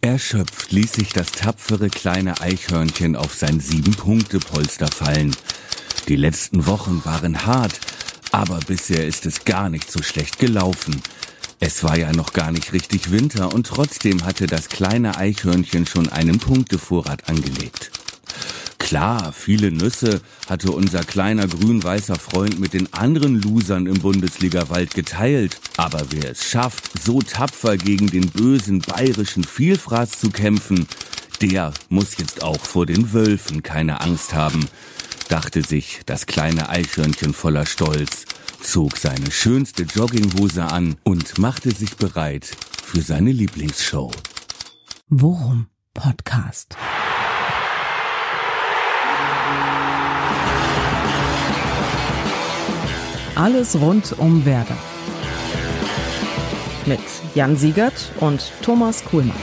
Erschöpft ließ sich das tapfere kleine Eichhörnchen auf sein Sieben-Punkte-Polster fallen. Die letzten Wochen waren hart, aber bisher ist es gar nicht so schlecht gelaufen. Es war ja noch gar nicht richtig Winter und trotzdem hatte das kleine Eichhörnchen schon einen Punktevorrat angelegt. Klar, viele Nüsse hatte unser kleiner grün-weißer Freund mit den anderen Losern im Bundesliga-Wald geteilt. Aber wer es schafft, so tapfer gegen den bösen bayerischen Vielfraß zu kämpfen, der muss jetzt auch vor den Wölfen keine Angst haben, dachte sich das kleine Eichhörnchen voller Stolz, zog seine schönste Jogginghose an und machte sich bereit für seine Lieblingsshow. Worum Podcast. Alles rund um Werder. Mit Jan Siegert und Thomas Kuhlmann.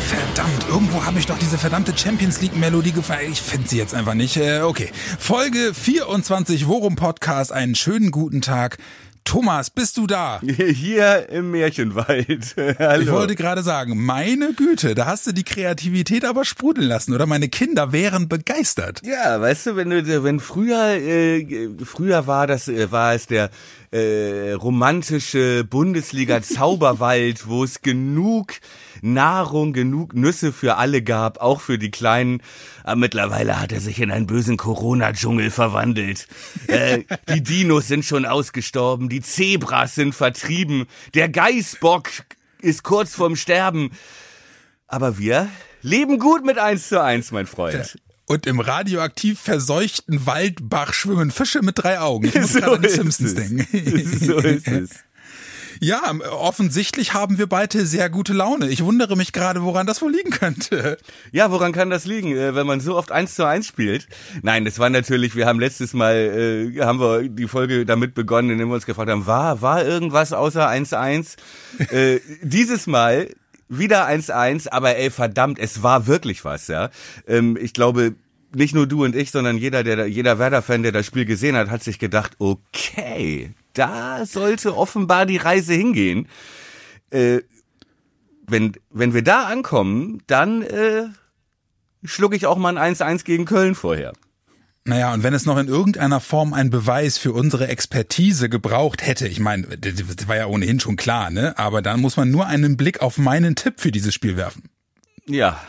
Verdammt, irgendwo habe ich doch diese verdammte Champions League Melodie gefallen. Ich finde sie jetzt einfach nicht. Äh, okay. Folge 24 Worum Podcast. Einen schönen guten Tag. Thomas, bist du da? Hier im Märchenwald. Hallo. Ich wollte gerade sagen, meine Güte, da hast du die Kreativität aber sprudeln lassen, oder? Meine Kinder wären begeistert. Ja, weißt du, wenn du, wenn früher, äh, früher war das, äh, war es der äh, romantische Bundesliga Zauberwald, wo es genug Nahrung, genug Nüsse für alle gab, auch für die Kleinen. Aber mittlerweile hat er sich in einen bösen Corona-Dschungel verwandelt. Äh, die Dinos sind schon ausgestorben, die Zebras sind vertrieben, der Geißbock ist kurz vorm Sterben. Aber wir leben gut mit eins zu eins, mein Freund. Und im radioaktiv verseuchten Waldbach schwimmen Fische mit drei Augen. Ich muss So gerade an die Simpsons denken. So ist es. Ja, offensichtlich haben wir beide sehr gute Laune. Ich wundere mich gerade, woran das wohl liegen könnte. Ja, woran kann das liegen, äh, wenn man so oft eins zu eins spielt? Nein, das war natürlich, wir haben letztes Mal, äh, haben wir die Folge damit begonnen, indem wir uns gefragt haben, war, war irgendwas außer 1-1? äh, dieses Mal wieder 1-1, aber ey, verdammt, es war wirklich was, ja. Ähm, ich glaube, nicht nur du und ich, sondern jeder, der, jeder Werder-Fan, der das Spiel gesehen hat, hat sich gedacht, okay, da sollte offenbar die Reise hingehen. Äh, wenn, wenn wir da ankommen, dann äh, schluck ich auch mal ein 1-1 gegen Köln vorher. Naja, und wenn es noch in irgendeiner Form einen Beweis für unsere Expertise gebraucht hätte, ich meine, das war ja ohnehin schon klar, ne? Aber dann muss man nur einen Blick auf meinen Tipp für dieses Spiel werfen. Ja,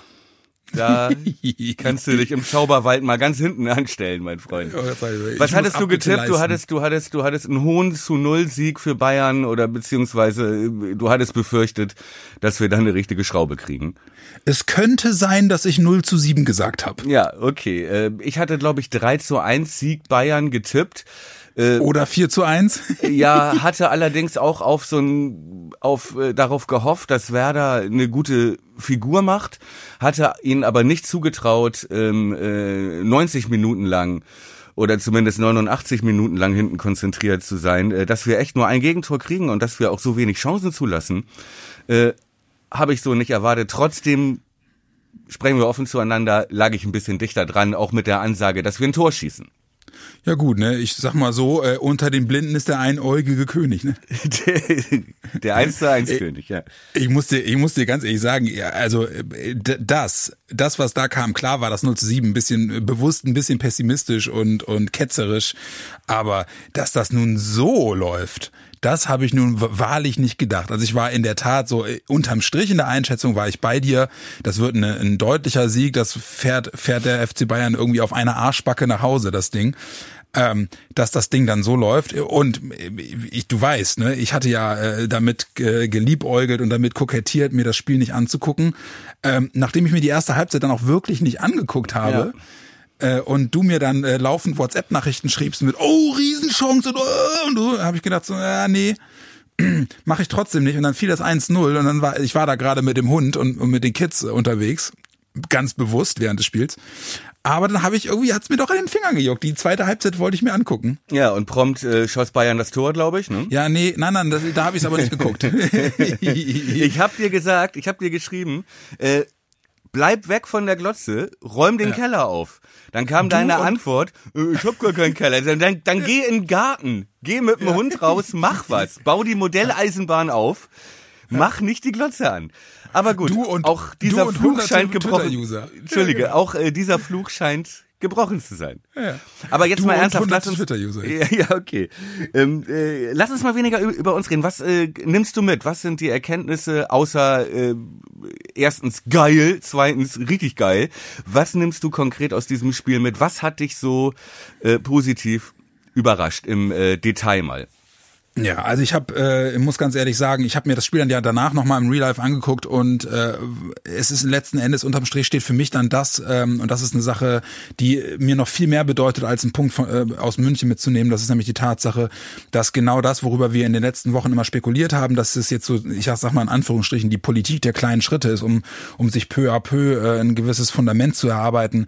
da kannst du dich im Zauberwald mal ganz hinten anstellen, mein Freund. Ich Was hattest du getippt? Du hattest, du hattest, du hattest einen hohen zu Null Sieg für Bayern oder beziehungsweise äh, du hattest befürchtet, dass wir da eine richtige Schraube kriegen. Es könnte sein, dass ich 0 zu 7 gesagt habe. Ja, okay. Äh, Ich hatte, glaube ich, 3 zu 1 Sieg Bayern getippt. Oder 4 zu 1. Ja, hatte allerdings auch auf so ein, auf, äh, darauf gehofft, dass Werder eine gute Figur macht, hatte ihnen aber nicht zugetraut, ähm, äh, 90 Minuten lang oder zumindest 89 Minuten lang hinten konzentriert zu sein, äh, dass wir echt nur ein Gegentor kriegen und dass wir auch so wenig Chancen zulassen, äh, habe ich so nicht erwartet. Trotzdem sprechen wir offen zueinander, lag ich ein bisschen dichter dran, auch mit der Ansage, dass wir ein Tor schießen. Ja gut, ne? Ich sag mal so, äh, unter den Blinden ist der einäugige König, ne? der, der 1 zu 1 König, ja. Ich muss dir, ich muss dir ganz ehrlich sagen, ja, also äh, das, das, was da kam, klar war das 0 zu 7 ein bisschen äh, bewusst, ein bisschen pessimistisch und, und ketzerisch, aber dass das nun so läuft, das habe ich nun wahrlich nicht gedacht. Also ich war in der Tat so, äh, unterm Strich in der Einschätzung war ich bei dir, das wird eine, ein deutlicher Sieg, das fährt, fährt der FC Bayern irgendwie auf einer Arschbacke nach Hause, das Ding ähm, dass das Ding dann so läuft. Und ich, du weißt, ne, ich hatte ja äh, damit äh, geliebäugelt und damit kokettiert, mir das Spiel nicht anzugucken. Ähm, nachdem ich mir die erste Halbzeit dann auch wirklich nicht angeguckt habe, äh, und du mir dann äh, laufend WhatsApp-Nachrichten schriebst mit, oh, Riesenchance und, oh, und du, habe ich gedacht, so, ja, nee, mache ich trotzdem nicht. Und dann fiel das 1-0 und dann war, ich war da gerade mit dem Hund und, und mit den Kids unterwegs, ganz bewusst während des Spiels. Aber dann habe ich irgendwie, hat's mir doch an den Fingern gejuckt. Die zweite Halbzeit wollte ich mir angucken. Ja, und prompt äh, schoss Bayern das Tor, glaube ich. Ne? Ja, nee, nein, nein, das, da habe ich es aber nicht geguckt. Ich habe dir gesagt, ich habe dir geschrieben, äh, bleib weg von der Glotze, räum den Keller auf. Dann kam deine und- Antwort, äh, ich hab gar keinen Keller. Dann, dann, dann geh in den Garten, geh mit dem Hund raus, mach was, bau die Modelleisenbahn auf. Mach nicht die Glotze an. Aber gut, Du und- auch dieser du Fluch scheint gebrochen. Entschuldige, Ja, auch äh, dieser Fluch scheint gebrochen zu sein. Ja. Aber jetzt Du mal ernsthaft, lass uns, Twitter-User. ja, ja, okay. Ähm, äh, lass uns mal weniger über uns reden. Was äh, nimmst du mit? Was sind die Erkenntnisse außer äh, erstens geil, zweitens richtig geil? Was nimmst du konkret aus diesem Spiel mit? Was hat dich so äh, positiv überrascht im äh, Detail mal? Ja, also ich habe, äh, muss ganz ehrlich sagen, ich habe mir das Spiel dann ja danach nochmal im Real Life angeguckt und äh, es ist letzten Endes unterm Strich steht für mich dann das ähm, und das ist eine Sache, die mir noch viel mehr bedeutet, als einen Punkt von, äh, aus München mitzunehmen. Das ist nämlich die Tatsache, dass genau das, worüber wir in den letzten Wochen immer spekuliert haben, dass es jetzt so, ich sag mal in Anführungsstrichen, die Politik der kleinen Schritte ist, um um sich peu à peu äh, ein gewisses Fundament zu erarbeiten.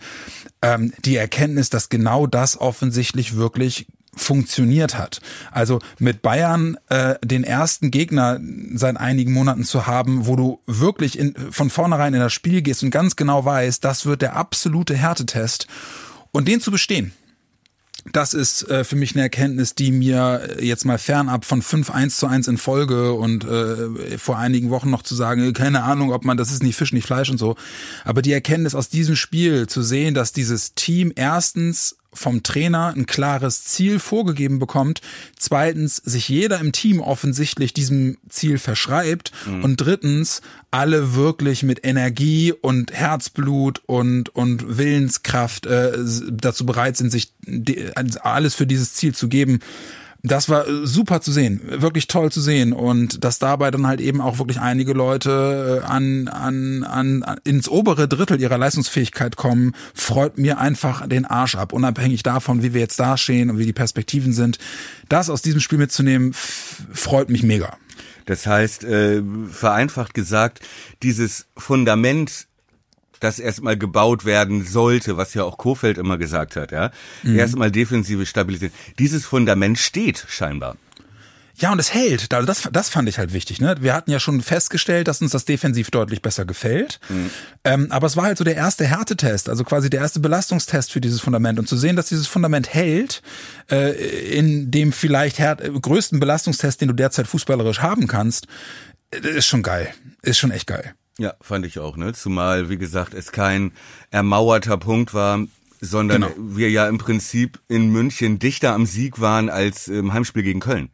Ähm, die Erkenntnis, dass genau das offensichtlich wirklich funktioniert hat. Also mit Bayern äh, den ersten Gegner seit einigen Monaten zu haben, wo du wirklich in, von vornherein in das Spiel gehst und ganz genau weißt, das wird der absolute Härtetest und den zu bestehen. Das ist äh, für mich eine Erkenntnis, die mir äh, jetzt mal fernab von 5 1 zu 1 in Folge und äh, vor einigen Wochen noch zu sagen, äh, keine Ahnung, ob man, das ist nicht Fisch, nicht Fleisch und so. Aber die Erkenntnis aus diesem Spiel zu sehen, dass dieses Team erstens vom Trainer ein klares Ziel vorgegeben bekommt, zweitens sich jeder im Team offensichtlich diesem Ziel verschreibt. Und drittens alle wirklich mit Energie und Herzblut und und Willenskraft äh, dazu bereit sind, sich die, alles für dieses Ziel zu geben. Das war äh, super zu sehen, wirklich toll zu sehen und dass dabei dann halt eben auch wirklich einige Leute äh, an, an, an, ins obere Drittel ihrer Leistungsfähigkeit kommen, freut mir einfach den Arsch ab, unabhängig davon, wie wir jetzt dastehen und wie die Perspektiven sind. Das aus diesem Spiel mitzunehmen, freut mich mega. Das heißt, äh, vereinfacht gesagt, dieses Fundament, das erstmal gebaut werden sollte, was ja auch Kofeld immer gesagt hat, ja, erstmal defensive Stabilität. Dieses Fundament steht scheinbar. Ja, und es hält. Also das, das fand ich halt wichtig. Ne? Wir hatten ja schon festgestellt, dass uns das defensiv deutlich besser gefällt. Ähm, aber es war halt so der erste Härtetest, also quasi der erste Belastungstest für dieses Fundament. Und zu sehen, dass dieses Fundament hält, äh, in dem vielleicht größten Belastungstest, den du derzeit fußballerisch haben kannst, äh, ist schon geil. Ist schon echt geil. Ja, fand ich auch, ne? Zumal, wie gesagt, es kein ermauerter Punkt war, sondern Genau. wir ja im Prinzip in München dichter am Sieg waren als im Heimspiel gegen Köln.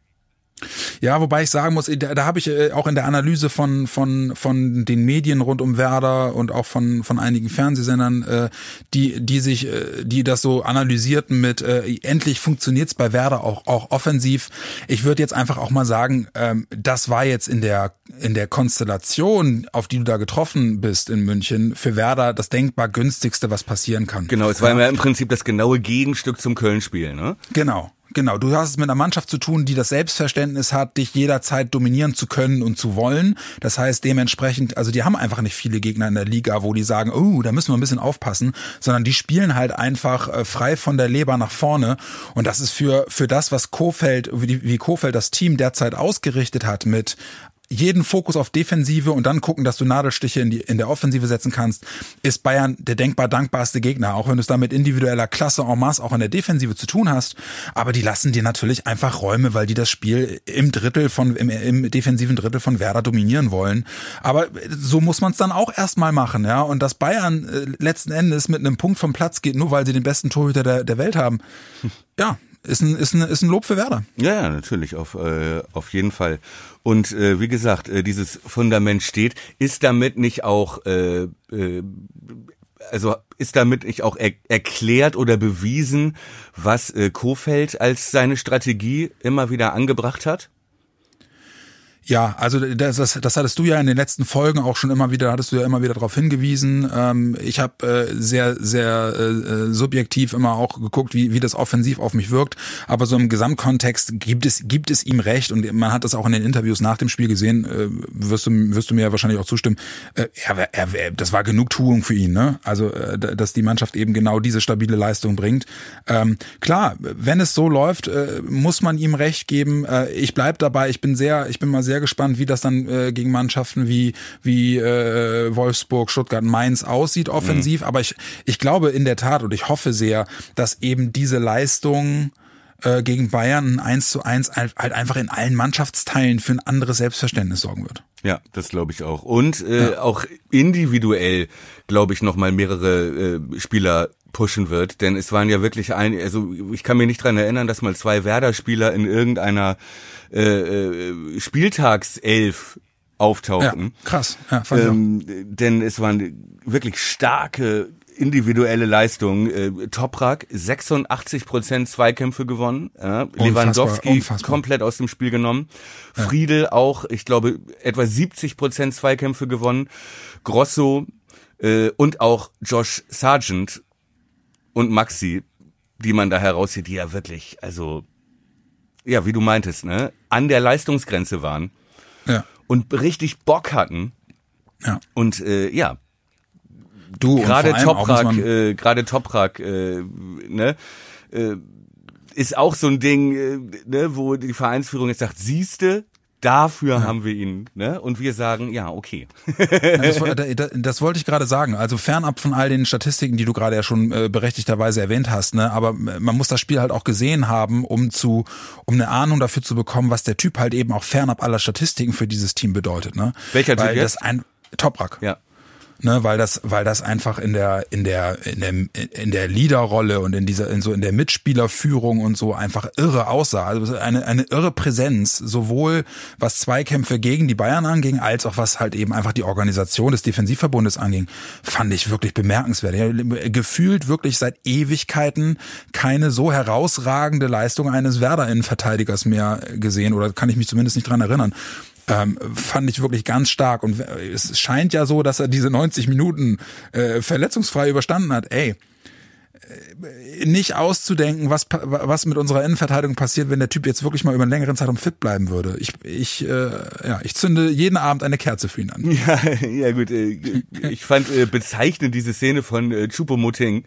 Ja, wobei ich sagen muss, da, da habe ich äh, auch in der Analyse von von von den Medien rund um Werder und auch von von einigen Fernsehsendern, äh, die die sich äh, die das so analysierten mit äh, endlich funktioniert's bei Werder auch auch offensiv. Ich würde jetzt einfach auch mal sagen, ähm, das war jetzt in der in der Konstellation, auf die du da getroffen bist in München, für Werder das denkbar günstigste, was passieren kann. Genau, es war ja im Prinzip das genaue Gegenstück zum Köln-Spiel, ne? Genau. Genau, du hast es mit einer Mannschaft zu tun, die das Selbstverständnis hat, dich jederzeit dominieren zu können und zu wollen. Das heißt dementsprechend, also die haben einfach nicht viele Gegner in der Liga, wo die sagen, oh, da müssen wir ein bisschen aufpassen, sondern die spielen halt einfach äh, frei von der Leber nach vorne. Und das ist für, für das, was Kofeld, wie, wie Kofeld das Team derzeit ausgerichtet hat mit jeden Fokus auf Defensive und dann gucken, dass du Nadelstiche in, die, in der Offensive setzen kannst, ist Bayern der denkbar dankbarste Gegner, auch wenn du es da mit individueller Klasse en masse auch in der Defensive zu tun hast. Aber die lassen dir natürlich einfach Räume, weil die das Spiel im Drittel von, im, im defensiven Drittel von Werder dominieren wollen. Aber so muss man es dann auch erstmal machen, ja. Und dass Bayern äh, letzten Endes mit einem Punkt vom Platz geht, nur weil sie den besten Torhüter der, der Welt haben, ja, ist ein, ist, ein, ist ein Lob für Werder. Ja, natürlich, auf, äh, auf jeden Fall. Und äh, wie gesagt, äh, dieses Fundament steht, ist damit nicht auch, äh, äh, also ist damit nicht auch er erklärt oder bewiesen, was äh, Kofeld als seine Strategie immer wieder angebracht hat? Ja, also das, das, das hattest du ja in den letzten Folgen auch schon immer wieder, hattest du ja immer wieder darauf hingewiesen. Ähm, ich habe äh, sehr, sehr äh, subjektiv immer auch geguckt, wie, wie das offensiv auf mich wirkt. Aber so im Gesamtkontext gibt es, gibt es ihm recht und man hat das auch in den Interviews nach dem Spiel gesehen, äh, wirst, du, wirst du mir ja wahrscheinlich auch zustimmen. Äh, er, er, das war Genugtuung für ihn, ne? Also, äh, dass die Mannschaft eben genau diese stabile Leistung bringt. Ähm, klar, wenn es so läuft, äh, muss man ihm recht geben. Äh, ich bleib dabei, ich bin sehr, ich bin mal sehr gespannt, wie das dann äh, gegen Mannschaften wie wie äh, Wolfsburg, Stuttgart, Mainz aussieht offensiv. Mhm. Aber ich ich glaube in der Tat und ich hoffe sehr, dass eben diese Leistung äh, gegen Bayern ein 1 zu 1 halt einfach in allen Mannschaftsteilen für ein anderes Selbstverständnis sorgen wird. Ja, das glaube ich auch. Und äh, ja. auch individuell, glaube ich, nochmal mehrere äh, Spieler pushen wird. Denn es waren ja wirklich ein, also ich kann mir nicht dran erinnern, dass mal zwei Werder-Spieler in irgendeiner äh, äh, Spieltagself auftauchten. Ja, krass. Ja, ähm, denn es waren wirklich starke individuelle Leistungen. Äh, Toprak 86 Prozent Zweikämpfe gewonnen. Ja, Lewandowski unfassbar. komplett aus dem Spiel genommen. Ja. Friedel auch, ich glaube, etwa 70 Prozent Zweikämpfe gewonnen. Grosso äh, und auch Josh Sargent und Maxi, die man da herauszieht, die ja wirklich, also ja, wie du meintest, ne, an der Leistungsgrenze waren. Ja. Und richtig Bock hatten. Ja. Und äh, ja, Du gerade Toprak, äh, gerade Toprak, äh, ne, äh, ist auch so ein Ding, äh, ne, wo die Vereinsführung jetzt sagt, siehste, Dafür ja. haben wir ihn, ne? Und wir sagen, ja, okay. das, das, das, wollte ich gerade sagen. Also fernab von all den Statistiken, die du gerade ja schon äh, berechtigterweise erwähnt hast, ne? Aber man muss das Spiel halt auch gesehen haben, um zu, um eine Ahnung dafür zu bekommen, was der Typ halt eben auch fernab aller Statistiken für dieses Team bedeutet, ne? Welcher Typ jetzt? Das ein Toprak. Ja ne, weil das, weil das einfach in der, in der, in der, in der Leaderrolle und in dieser, in so in der Mitspielerführung und so einfach irre aussah. Also eine, eine irre Präsenz, sowohl was Zweikämpfe gegen die Bayern anging, als auch was halt eben einfach die Organisation des Defensivverbundes anging, fand ich wirklich bemerkenswert. Ja, gefühlt wirklich seit Ewigkeiten keine so herausragende Leistung eines Werder-Innenverteidigers mehr gesehen oder kann ich mich zumindest nicht dran erinnern ähm, fand ich wirklich ganz stark. Und es scheint ja so, dass er diese 90 Minuten äh, verletzungsfrei überstanden hat. Ey, äh, nicht auszudenken, was, was mit unserer Innenverteidigung passiert, wenn der Typ jetzt wirklich mal über einen längeren Zeitraum fit bleiben würde. Ich, ich, äh, ja, ich zünde jeden Abend eine Kerze für ihn an. Ja, ja gut. Äh, ich fand äh, bezeichnend diese Szene von äh, Chupomoting.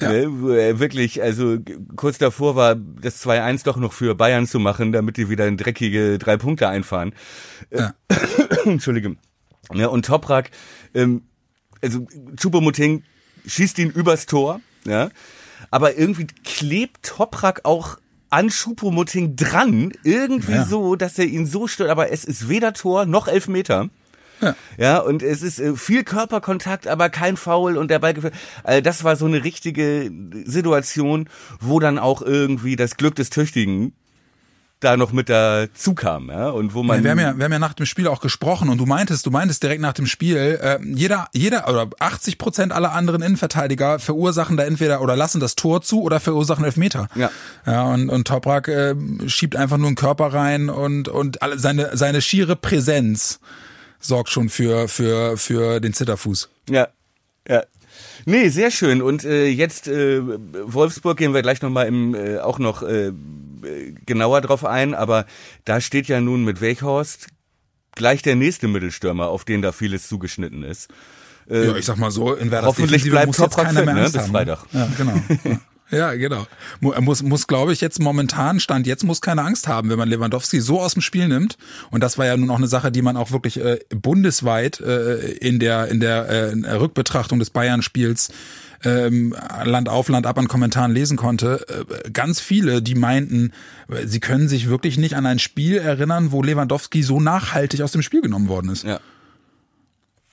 Ja. Ne, wirklich, also kurz davor war, das 2-1 doch noch für Bayern zu machen, damit die wieder in dreckige drei Punkte einfahren. Ja. Entschuldige. Ja, und Toprak, ähm, also Chupomoting schießt ihn übers Tor, ja, aber irgendwie klebt Toprak auch an Chupomoting dran, irgendwie ja. so, dass er ihn so stört, aber es ist weder Tor noch Elfmeter. Ja. ja, und es ist äh, viel Körperkontakt, aber kein Foul und der Ball also das war so eine richtige Situation, wo dann auch irgendwie das Glück des Tüchtigen da noch mit dazu kam, ja, und wo man. Ja, wir, haben ja, wir haben ja nach dem Spiel auch gesprochen und du meintest, du meintest direkt nach dem Spiel, äh, jeder, jeder oder 80 Prozent aller anderen Innenverteidiger verursachen da entweder oder lassen das Tor zu oder verursachen Elfmeter. Ja. Ja, und, und Toprak äh, schiebt einfach nur einen Körper rein und, und alle, seine, seine schiere Präsenz sorgt schon für, für, für den Zitterfuß. Ja, ja. Nee, sehr schön. Und äh, jetzt äh, Wolfsburg gehen wir gleich nochmal im äh, auch noch äh, genauer drauf ein, aber da steht ja nun mit Weghorst gleich der nächste Mittelstürmer, auf den da vieles zugeschnitten ist. Äh, ja, ich sag mal so, in Werder Hoffentlich bleibt Toprak fit, ne, bis Freitag. Ja, genau. Ja. Ja, genau. Muss, muss glaube ich, jetzt momentan, Stand jetzt, muss keine Angst haben, wenn man Lewandowski so aus dem Spiel nimmt. Und das war ja nun auch eine Sache, die man auch wirklich äh, bundesweit äh, in der, in der äh, Rückbetrachtung des Bayern-Spiels ähm, Land auf, Land ab an Kommentaren lesen konnte, äh, ganz viele, die meinten, sie können sich wirklich nicht an ein Spiel erinnern, wo Lewandowski so nachhaltig aus dem Spiel genommen worden ist. Ja.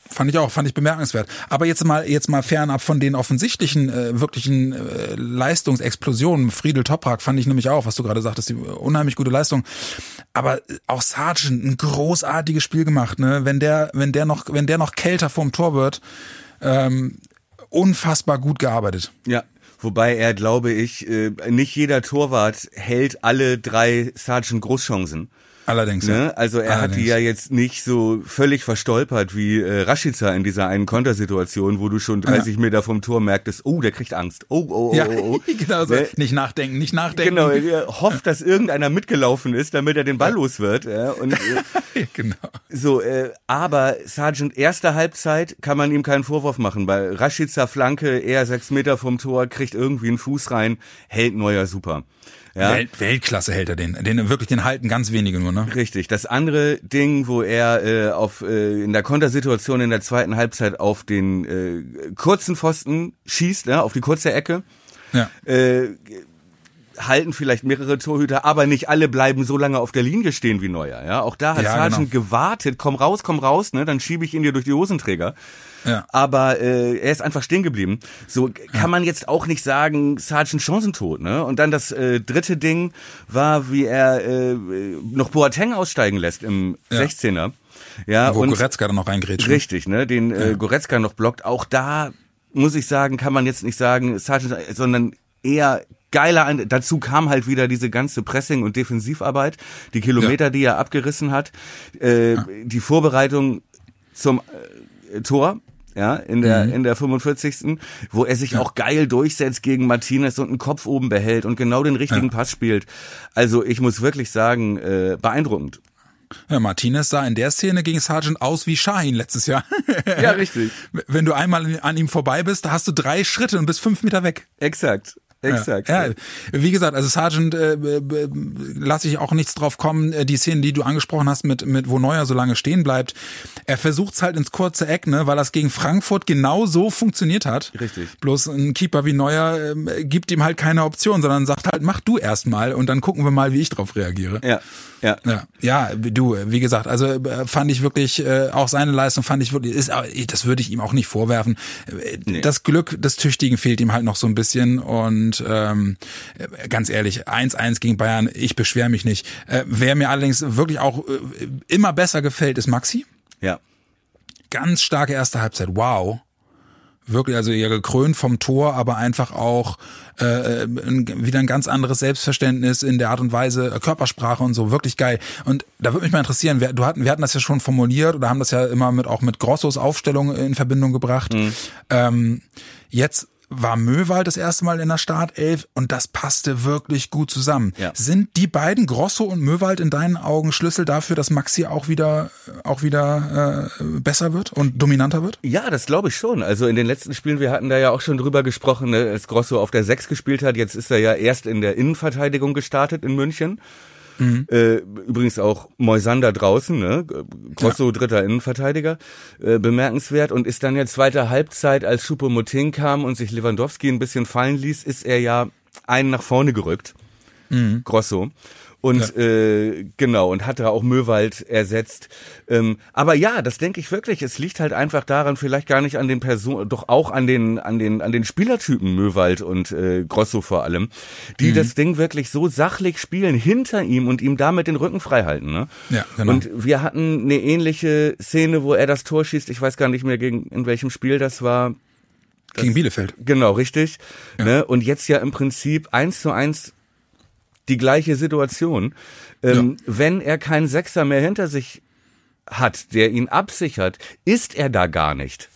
Fand ich auch, fand ich bemerkenswert. Aber jetzt mal, jetzt mal fernab von den offensichtlichen, äh, wirklichen äh, Leistungsexplosionen. Friedel Toprak fand ich nämlich auch, was du gerade sagtest, die unheimlich gute Leistung. Aber auch Sargent, ein großartiges Spiel gemacht, ne? Wenn der, wenn der noch, wenn der noch kälter vorm Tor wird, ähm, unfassbar gut gearbeitet. Ja, Wobei er, glaube ich, äh, nicht jeder Torwart hält alle drei Sergeant Großchancen. Allerdings. Ne? Ja. Also er Allerdings. hat die ja jetzt nicht so völlig verstolpert wie äh, Rashica in dieser einen Kontersituation, wo du schon 30 ja. Meter vom Tor merktest, oh, der kriegt Angst. Oh, oh, oh, ja, oh. oh. genau so. Ne? Nicht nachdenken, nicht nachdenken. Genau, er hofft, dass irgendeiner mitgelaufen ist, damit er den Ball los wird. Ja? Und, äh, genau. So, äh, aber Sergeant erste Halbzeit kann man ihm keinen Vorwurf machen. Bei Rashica Flanke, eher sechs Meter vom Tor, kriegt irgendwie einen Fuß rein, hält Neuer super. Ja. Welt, Weltklasse hält er den. Den wirklich den halten ganz wenige nur, ne? Richtig. Das andere Ding, wo er äh, auf äh, in der Kontersituation in der zweiten Halbzeit auf den äh, kurzen Pfosten schießt, ne, auf die kurze Ecke. Ja. Äh, halten vielleicht mehrere Torhüter, aber nicht alle bleiben so lange auf der Linie stehen wie Neuer. Ja, auch da hat Ja, Sargent genau. gewartet, komm raus, komm raus, ne, dann schiebe ich ihn dir durch die Hosenträger. Ja. Aber äh, er ist einfach stehen geblieben. So kann man jetzt auch nicht sagen, Sargent chancentot, ne? Und dann das äh, dritte Ding war, wie er äh, noch Boateng aussteigen lässt im Ja. 16er. Ja, Wo und Goretzka dann noch reingrätscht. Richtig, ne? Den äh, Goretzka noch blockt. Auch da muss ich sagen, kann man jetzt nicht sagen, Sargent, sondern eher geiler. Dazu kam halt wieder diese ganze Pressing- und Defensivarbeit, die Kilometer, die er abgerissen hat, äh, die Vorbereitung zum äh, Tor. Ja, in der, in der 45. Wo er sich auch geil durchsetzt gegen Martinez und einen Kopf oben behält und genau den richtigen Pass spielt. Also ich muss wirklich sagen, äh, beeindruckend. Ja, Martinez sah in der Szene gegen Sargent aus wie Shahin letztes Jahr. Ja, richtig. Wenn du einmal an ihm vorbei bist, da hast du drei Schritte und bist fünf Meter weg. Exakt. Exakt. Ja, ja, wie gesagt, also Sargent äh, äh, lasse ich auch nichts drauf kommen. Äh, Die Szenen, die du angesprochen hast, mit mit wo Neuer so lange stehen bleibt, er versucht's halt ins kurze Eck, ne, weil das gegen Frankfurt genau so funktioniert hat. Richtig. Bloß ein Keeper wie Neuer ähm, gibt ihm halt keine Option, sondern sagt halt, mach du erst mal und dann gucken wir mal, wie ich drauf reagiere. Ja, ja. Ja, ja, du, wie gesagt, also äh, fand ich wirklich, äh, auch seine Leistung fand ich wirklich, ist, aber das würde ich ihm auch nicht vorwerfen. Äh, Das Glück des Tüchtigen fehlt ihm halt noch so ein bisschen und ähm, äh, ganz ehrlich, 1-1 gegen Bayern, ich beschwere mich nicht. Äh, wer mir allerdings wirklich auch äh, immer besser gefällt, ist Maxi. Ja. Ganz starke erste Halbzeit, wow. Wirklich, also ja gekrönt vom Tor, aber einfach auch äh, ein, wieder ein ganz anderes Selbstverständnis in der Art und Weise, äh, Körpersprache und so, wirklich geil. Und da würde mich mal interessieren, wir, du hatten, wir hatten das ja schon formuliert oder haben das ja immer mit auch mit Grossos Aufstellung in Verbindung gebracht. Ähm, jetzt war Möwald das erste Mal in der Startelf und das passte wirklich gut zusammen. Ja. Sind die beiden Grosso und Möwald in deinen Augen Schlüssel dafür, dass Maxi auch wieder auch wieder äh, besser wird und dominanter wird? Ja, das glaube ich schon. Also in den letzten Spielen, wir hatten da ja auch schon drüber gesprochen, ne, als Grosso auf der 6 gespielt hat. Jetzt ist er ja erst in der Innenverteidigung gestartet in München. Äh, übrigens auch Moisander draußen, ne? Grosso dritter Innenverteidiger, äh, bemerkenswert und ist dann ja zweite Halbzeit, als Choupo-Moting kam und sich Lewandowski ein bisschen fallen ließ, ist er ja einen nach vorne gerückt. Grosso. Und äh, genau, und hat da auch Möwald ersetzt. Ähm, aber ja, das denke ich wirklich. Es liegt halt einfach daran, vielleicht gar nicht an den Personen, doch auch an den, an den, an den Spielertypen Möwald und äh, Grosso vor allem, die das Ding wirklich so sachlich spielen hinter ihm und ihm damit den Rücken frei halten. Ne? Ja, genau. Und wir hatten eine ähnliche Szene, wo er das Tor schießt. Ich weiß gar nicht mehr, gegen in welchem Spiel das war. Gegen Bielefeld. Genau, richtig. Ne? Und jetzt ja im Prinzip eins zu eins die gleiche Situation. Ähm, Wenn er keinen Sechser mehr hinter sich hat, der ihn absichert, ist er da gar nicht.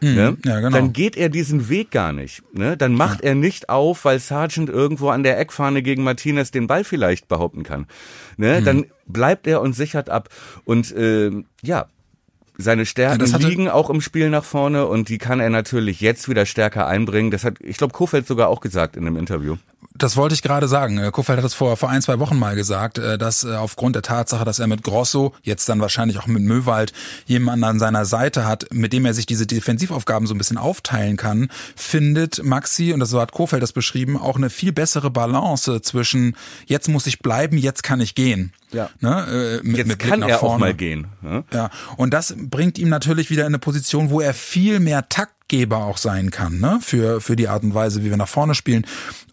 Ne? ja, genau. Dann geht er diesen Weg gar nicht. Ne? Dann macht er nicht auf, weil Sargent irgendwo an der Eckfahne gegen Martinez den Ball vielleicht behaupten kann. Ne? Mhm. Dann bleibt er und sichert ab. Und ähm, ja, seine Stärken hatte- liegen auch im Spiel nach vorne und die kann er natürlich jetzt wieder stärker einbringen. Das hat, ich glaube, Kofeld sogar auch gesagt in einem Interview. Das wollte ich gerade sagen. Äh, Kofeld hat das vor, vor ein, zwei Wochen mal gesagt, äh, dass äh, aufgrund der Tatsache, dass er mit Grosso, jetzt dann wahrscheinlich auch mit Möwald, jemanden an seiner Seite hat, mit dem er sich diese Defensivaufgaben so ein bisschen aufteilen kann, findet Maxi, und das so hat Kofeld das beschrieben, auch eine viel bessere Balance zwischen jetzt muss ich bleiben, jetzt kann ich gehen. Ja. Ne? Äh, mit, Jetzt mit Blick kann nach er vorne. auch mal gehen. Ne? Ja, und das bringt ihm natürlich wieder in eine Position, wo er viel mehr Taktgeber auch sein kann, ne? Für, für die Art und Weise, wie wir nach vorne spielen.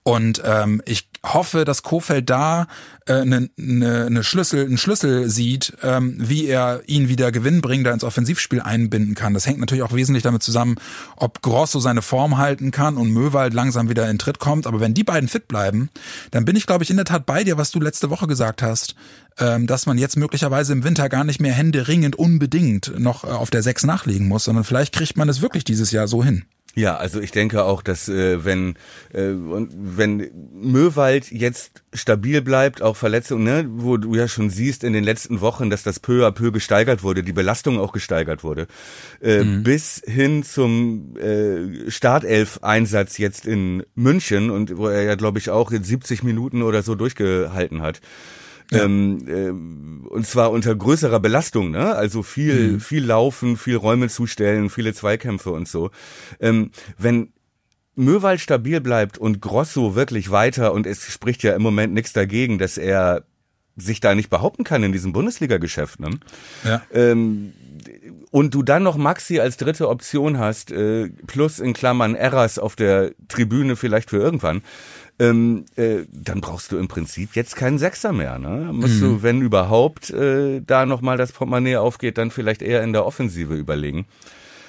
Und ähm, ich hoffe, dass Kofeld da äh, ne, ne, ne Schlüssel, einen Schlüssel sieht, ähm, wie er ihn wieder gewinnbringender ins Offensivspiel einbinden kann. Das hängt natürlich auch wesentlich damit zusammen, ob Grosso seine Form halten kann und Möwald langsam wieder in Tritt kommt. Aber wenn die beiden fit bleiben, dann bin ich, glaube ich, in der Tat bei dir, was du letzte Woche gesagt hast, ähm, dass man jetzt möglicherweise im Winter gar nicht mehr händeringend unbedingt noch äh, auf der 6 nachlegen muss, sondern vielleicht kriegt man es wirklich dieses Jahr so hin. Ja, also ich denke auch, dass äh, wenn äh, und wenn Möwald jetzt stabil bleibt, auch Verletzungen, ne, wo du ja schon siehst in den letzten Wochen, dass das peu à peu gesteigert wurde, die Belastung auch gesteigert wurde, äh, bis hin zum äh, Startelf-Einsatz jetzt in München und wo er ja glaube ich auch jetzt 70 Minuten oder so durchgehalten hat. Ähm, ähm, und zwar unter größerer Belastung, ne? Also viel, viel Laufen, viel Räume zustellen, viele Zweikämpfe und so. Ähm, wenn Möwald stabil bleibt und Grosso wirklich weiter und es spricht ja im Moment nichts dagegen, dass er sich da nicht behaupten kann in diesem Bundesliga-Geschäft. Ne? Ja. Ähm, und du dann noch Maxi als dritte Option hast, äh, plus in Klammern Erras auf der Tribüne vielleicht für irgendwann, ähm, äh, dann brauchst du im Prinzip jetzt keinen Sechser mehr. Ne? Musst du, wenn überhaupt, äh, da nochmal das Portemonnaie aufgeht, dann vielleicht eher in der Offensive überlegen.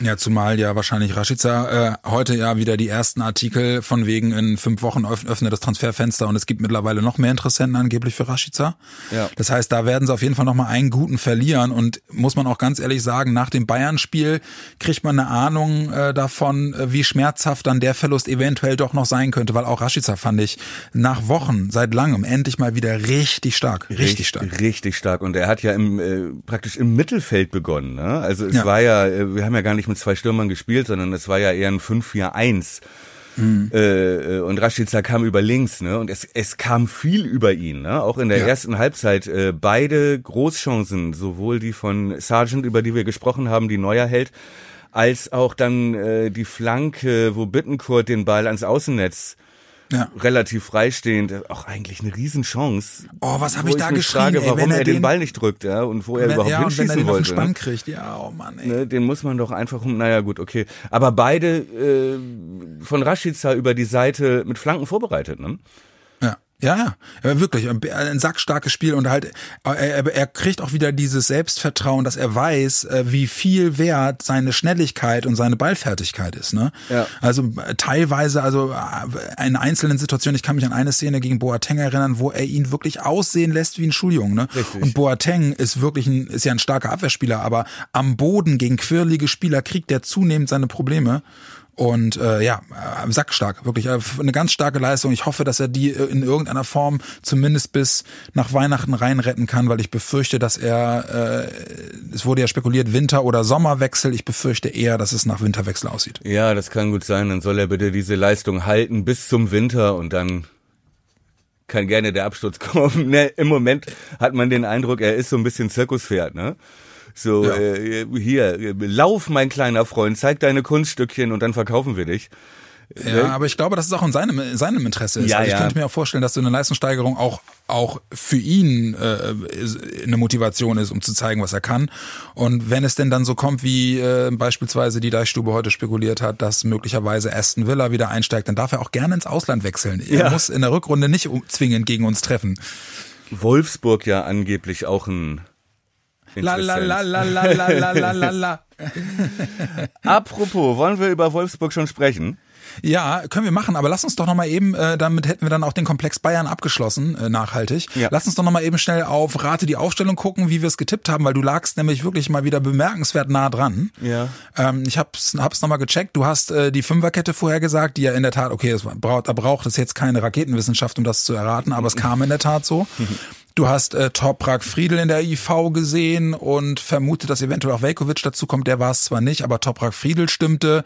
Ja, zumal ja wahrscheinlich Rashica äh, heute ja wieder die ersten Artikel von wegen in fünf Wochen öff öffnet das Transferfenster und es gibt mittlerweile noch mehr Interessenten angeblich für Rashica. Ja. Das heißt, da werden sie auf jeden Fall nochmal einen guten verlieren und muss man auch ganz ehrlich sagen, nach dem Bayern-Spiel kriegt man eine Ahnung äh, davon, äh, wie schmerzhaft dann der Verlust eventuell doch noch sein könnte, weil auch Rashica fand ich nach Wochen, seit langem, endlich mal wieder richtig stark, richtig, stark. Richtig stark. Und er hat ja im, äh, praktisch im Mittelfeld begonnen. Ne? Also es Ja. war ja, äh, wir haben ja gar nicht mit zwei Stürmern gespielt, sondern es war ja eher ein 5-4-1. Mhm. Äh, äh, und Rashica kam über links, ne? Und es, es kam viel über ihn, ne? Auch in der Ja. ersten Halbzeit. Äh, beide Großchancen, sowohl die von Sargent, über die wir gesprochen haben, die Neuer hält, als auch dann äh, die Flanke, wo Bittencourt den Ball ans Außennetz Ja. relativ freistehend, auch eigentlich eine Riesenchance. Oh, was hab Wo ich da mich geschrien, frage, ey, warum er er den Ball nicht drückt, ja, und wo er Wenn, überhaupt ja, und wenn er hinschießen den wollte. Spann kriegt, ja, oh Mann, ey. Ne, den muss man doch einfach um, naja gut, okay. Aber beide äh, von Rashica über die Seite mit Flanken vorbereitet, ne? Ja. Ja, wirklich. Ein sackstarkes Spiel und halt, er, er, er kriegt auch wieder dieses Selbstvertrauen, dass er weiß, äh, wie viel wert seine Schnelligkeit und seine Ballfertigkeit ist. Ne? Ja. Also äh, teilweise, also äh, in einzelnen Situationen, ich kann mich an eine Szene gegen Boateng erinnern, wo er ihn wirklich aussehen lässt wie ein Schuljungen. Ne? Richtig. Und Boateng ist wirklich ein, ist ja ein starker Abwehrspieler, aber am Boden gegen quirlige Spieler kriegt er zunehmend seine Probleme. Und äh, ja, äh, sackstark, wirklich äh, eine ganz starke Leistung. Ich hoffe, dass er die äh, in irgendeiner Form zumindest bis nach Weihnachten reinretten kann, weil ich befürchte, dass er, äh, es wurde ja spekuliert, Winter- oder Sommerwechsel. Ich befürchte eher, dass es nach Winterwechsel aussieht. Ja, das kann gut sein. Dann soll er bitte diese Leistung halten bis zum Winter und dann kann gerne der Absturz kommen. Ne, Im Moment hat man den Eindruck, er ist so ein bisschen Zirkuspferd, ne? So, Ja. äh, hier, äh, lauf, mein kleiner Freund, zeig deine Kunststückchen und dann verkaufen wir dich. Ja, aber ich glaube, dass es auch in seinem, in seinem Interesse ist. Ja, also ich ja. könnte mir auch vorstellen, dass so eine Leistungssteigerung auch auch für ihn äh, eine Motivation ist, um zu zeigen, was er kann. Und wenn es denn dann so kommt, wie äh, beispielsweise die Deichstube heute spekuliert hat, dass möglicherweise Aston Villa wieder einsteigt, dann darf er auch gerne ins Ausland wechseln. Er Ja. muss in der Rückrunde nicht zwingend gegen uns treffen. Wolfsburg ja angeblich auch ein La la la la la la la la. Apropos, wollen wir über Wolfsburg schon sprechen? Ja, können wir machen, aber lass uns doch noch mal eben, äh, damit hätten wir dann auch den Komplex Bayern abgeschlossen, äh, nachhaltig. Ja. Lass uns doch noch mal eben schnell auf Rate die Aufstellung gucken, wie wir es getippt haben, weil du lagst nämlich wirklich mal wieder bemerkenswert nah dran. Ja. Ähm, ich hab's, hab's noch mal gecheckt. Du hast äh, die Fünferkette vorher gesagt, die ja in der Tat, okay, es braucht, da braucht es jetzt keine Raketenwissenschaft, um das zu erraten, aber es kam in der Tat so. Du hast äh, Toprak Friedel in der IV gesehen und vermutet, dass eventuell auch Velkovic dazu kommt. Der war es zwar nicht, aber Toprak Friedel stimmte.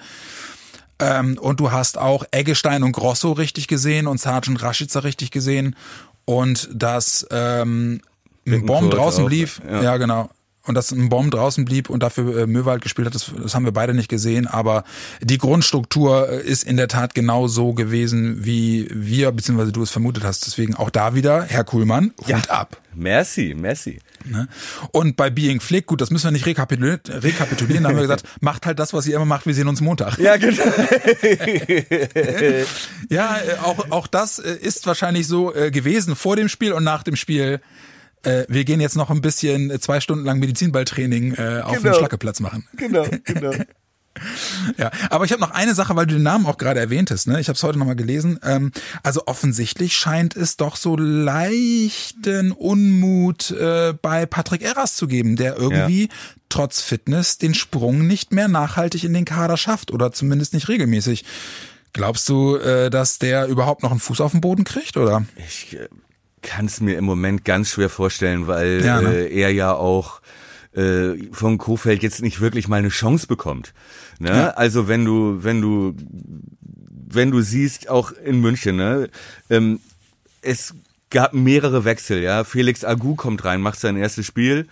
Ähm, und du hast auch Eggestein und Grosso richtig gesehen und Sergeant Rashica richtig gesehen. Und dass ähm, ein Bomb draußen auch, blieb. ja. Ja. genau. Und dass ein Bomb draußen blieb und dafür äh, Möwald gespielt hat, das, das haben wir beide nicht gesehen. Aber die Grundstruktur äh, ist in der Tat genau so gewesen, wie wir, beziehungsweise du es vermutet hast. Deswegen auch da wieder, Herr Kuhlmann, Hut ab. Merci, merci. Ne? Und bei Being Flick, gut, das müssen wir nicht rekapitulieren, rekapitulieren da haben wir gesagt, macht halt das, was ihr immer macht, wir sehen uns Montag. Ja, genau. Ja, äh, auch, auch das äh, ist wahrscheinlich so gewesen vor dem Spiel und nach dem Spiel. Äh, wir gehen jetzt noch ein bisschen äh, zwei Stunden lang Medizinballtraining äh, auf dem Genau. Schlackeplatz machen. genau, genau. Ja, aber ich habe noch eine Sache, weil du den Namen auch gerade erwähntest. Ne? Ich habe es heute nochmal gelesen. Ähm, also offensichtlich scheint es doch so leichten Unmut äh, bei Patrick Erras zu geben, der irgendwie trotz Fitness den Sprung nicht mehr nachhaltig in den Kader schafft oder zumindest nicht regelmäßig. Glaubst du, äh, dass der überhaupt noch einen Fuß auf den Boden kriegt, oder? Ich äh, kann es mir im Moment ganz schwer vorstellen, weil Ja, ne? äh, er ja auch äh, von Kofeld jetzt nicht wirklich mal eine Chance bekommt. Ne? Ja. Also wenn du, wenn du, wenn du siehst, auch in München, ne, ähm, es gab mehrere Wechsel, ja. Felix Agu kommt rein, macht sein erstes Spiel.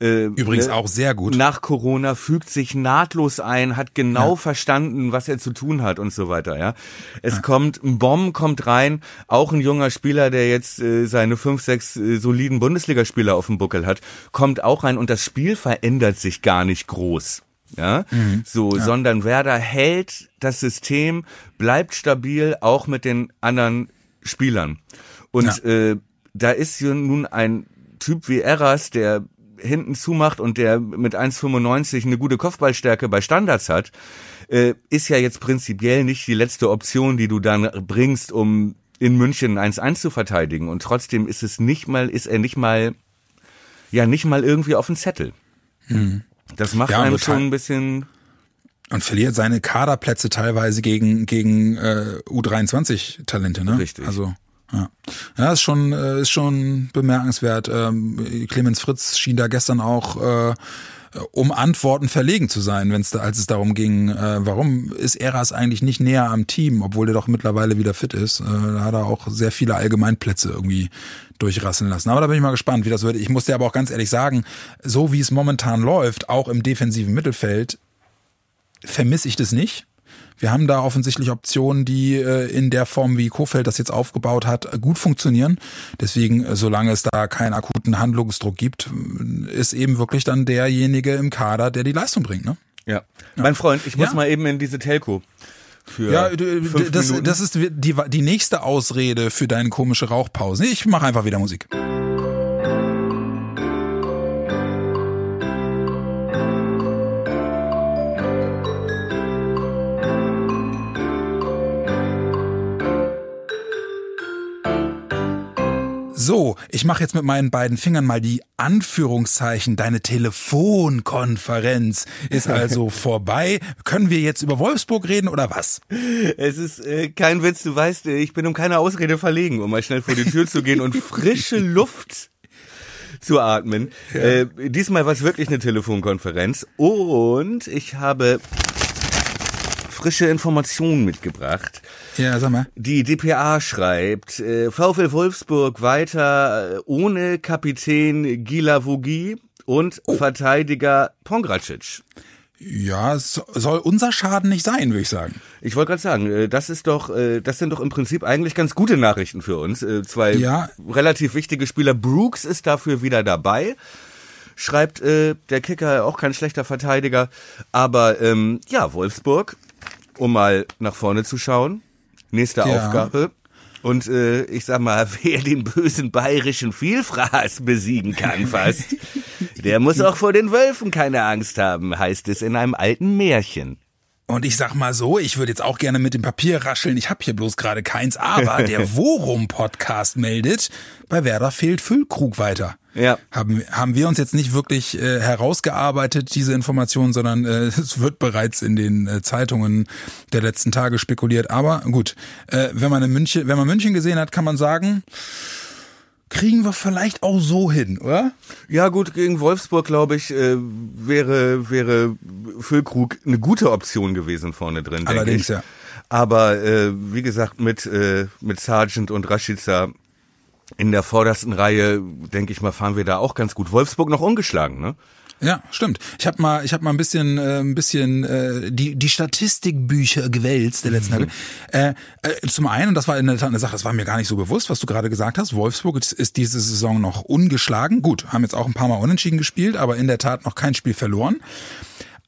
Äh, Übrigens ne, auch sehr gut. Nach Corona fügt sich nahtlos ein, hat genau ja. verstanden, was er zu tun hat und so weiter. Ja, es ja. kommt ein Bomb kommt rein, auch ein junger Spieler, der jetzt äh, seine fünf, sechs äh, soliden Bundesligaspieler auf dem Buckel hat, kommt auch rein und das Spiel verändert sich gar nicht groß. Ja, mhm. so, ja. sondern Werder hält das System, bleibt stabil, auch mit den anderen Spielern. Und äh, da ist nun ein Typ wie Eras, der hinten zumacht und der mit 1,95 eine gute Kopfballstärke bei Standards hat, äh, ist ja jetzt prinzipiell nicht die letzte Option, die du dann bringst, um in München 1-1 zu verteidigen. Und trotzdem ist es nicht mal, ist er nicht mal, ja, nicht mal irgendwie auf dem Zettel. Hm. Das macht ja, einem schon ein bisschen und verliert seine Kaderplätze teilweise gegen gegen äh, U23 Talente, ne? Richtig. Also ja, ja ist schon äh, ist schon bemerkenswert. Ähm, Clemens Fritz schien da gestern auch äh, um Antworten verlegen zu sein, wenn es da, als es darum ging, äh, warum ist Eras eigentlich nicht näher am Team, obwohl der doch mittlerweile wieder fit ist. Da hat er auch sehr viele Allgemeinplätze irgendwie durchrasseln lassen. Aber da bin ich mal gespannt, wie das wird. Ich muss dir aber auch ganz ehrlich sagen, so wie es momentan läuft, auch im defensiven Mittelfeld, vermisse ich das nicht. Wir haben da offensichtlich Optionen, die äh, in der Form, wie Kofeld das jetzt aufgebaut hat, gut funktionieren. Deswegen, äh, solange es da keinen akuten Handlungsdruck gibt, ist eben wirklich dann derjenige im Kader, der die Leistung bringt. Ne? Ja. ja. Mein Freund, ich muss ja. mal eben in diese Telco. Für ja, das, das ist die, die nächste Ausrede für deine komische Rauchpause. Ich mache einfach wieder Musik. So, ich mache jetzt mit meinen beiden Fingern mal die Anführungszeichen. Deine Telefonkonferenz ist also vorbei. Können wir jetzt über Wolfsburg reden oder was? Es ist äh, kein Witz, du weißt, äh, ich bin um keine Ausrede verlegen, um mal schnell vor die Tür zu gehen und frische Luft zu atmen. Ja. Äh, diesmal war es wirklich eine Telefonkonferenz und ich habe frische Informationen mitgebracht. Ja, sag mal. Die DPA schreibt, äh, VfL Wolfsburg weiter äh, ohne Kapitän Gila Vogi und oh. Verteidiger Pongracic. Ja, es soll unser Schaden nicht sein, würde ich sagen. Ich wollte gerade sagen, äh, das ist doch, äh, das sind doch im Prinzip eigentlich ganz gute Nachrichten für uns. Zwei ja. relativ wichtige Spieler. Brooks ist dafür wieder dabei. Schreibt äh, der Kicker auch kein schlechter Verteidiger. Aber ähm, ja, Wolfsburg um mal nach vorne zu schauen. Nächste ja. Aufgabe. Und äh, ich sag mal, wer den bösen bayerischen Vielfraß besiegen kann fast, der muss auch vor den Wölfen keine Angst haben, heißt es in einem alten Märchen. Und ich sag mal so, ich würde jetzt auch gerne mit dem Papier rascheln. Ich habe hier bloß gerade keins, aber der Worum Podcast meldet, bei Werder fehlt Füllkrug weiter. Ja. Haben, haben wir uns jetzt nicht wirklich äh, herausgearbeitet, diese Information, sondern äh, es wird bereits in den äh, Zeitungen der letzten Tage spekuliert. Aber gut, äh, wenn man in München, wenn man München gesehen hat, kann man sagen, kriegen wir vielleicht auch so hin, oder? Ja gut, gegen Wolfsburg, glaube ich, äh, wäre, wäre Füllkrug eine gute Option gewesen vorne drin. Allerdings, ja. Aber äh, wie gesagt, mit, äh, mit Sargent und Rashica in der vordersten Reihe, denke ich mal, fahren wir da auch ganz gut. Wolfsburg noch ungeschlagen, ne? Ja, stimmt. Ich habe mal, ich habe mal ein bisschen, äh, ein bisschen äh, die die Statistikbücher gewälzt der letzten mhm. Tage. Äh, äh, zum einen, und das war in der Tat eine Sache, das war mir gar nicht so bewusst, was du gerade gesagt hast. Wolfsburg ist, ist diese Saison noch ungeschlagen. Gut, haben jetzt auch ein paar Mal unentschieden gespielt, aber in der Tat noch kein Spiel verloren.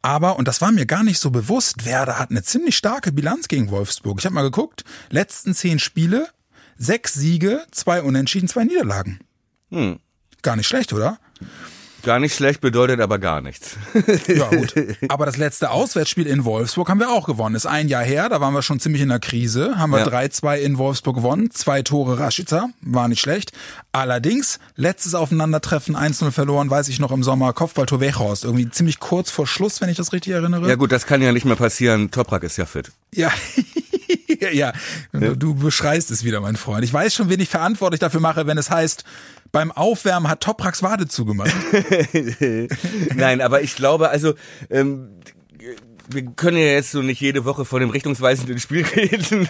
Aber, und das war mir gar nicht so bewusst, Werder hat eine ziemlich starke Bilanz gegen Wolfsburg. Ich habe mal geguckt, letzten zehn Spiele, sechs Siege, zwei Unentschieden, zwei Niederlagen. Hm. Gar nicht schlecht, oder? Gar nicht schlecht bedeutet aber gar nichts. ja, gut. Aber das letzte Auswärtsspiel in Wolfsburg haben wir auch gewonnen. Ist ein Jahr her, da waren wir schon ziemlich in der Krise. Haben wir ja. 3-2 in Wolfsburg gewonnen. Zwei Tore Rashica, war nicht schlecht. Allerdings, letztes Aufeinandertreffen 1-0 verloren, weiß ich noch im Sommer, Kopfballtor Wechhorst. Irgendwie ziemlich kurz vor Schluss, wenn ich das richtig erinnere. Ja gut, das kann ja nicht mehr passieren. Toprak ist ja fit. Ja. ja, ja. Du beschreist es wieder, mein Freund. Ich weiß schon, wen ich verantwortlich dafür mache, wenn es heißt, beim Aufwärmen hat Toprax Wade zugemacht. Nein, aber ich glaube, also ähm, wir können ja jetzt so nicht jede Woche von dem richtungsweisenden Spiel reden,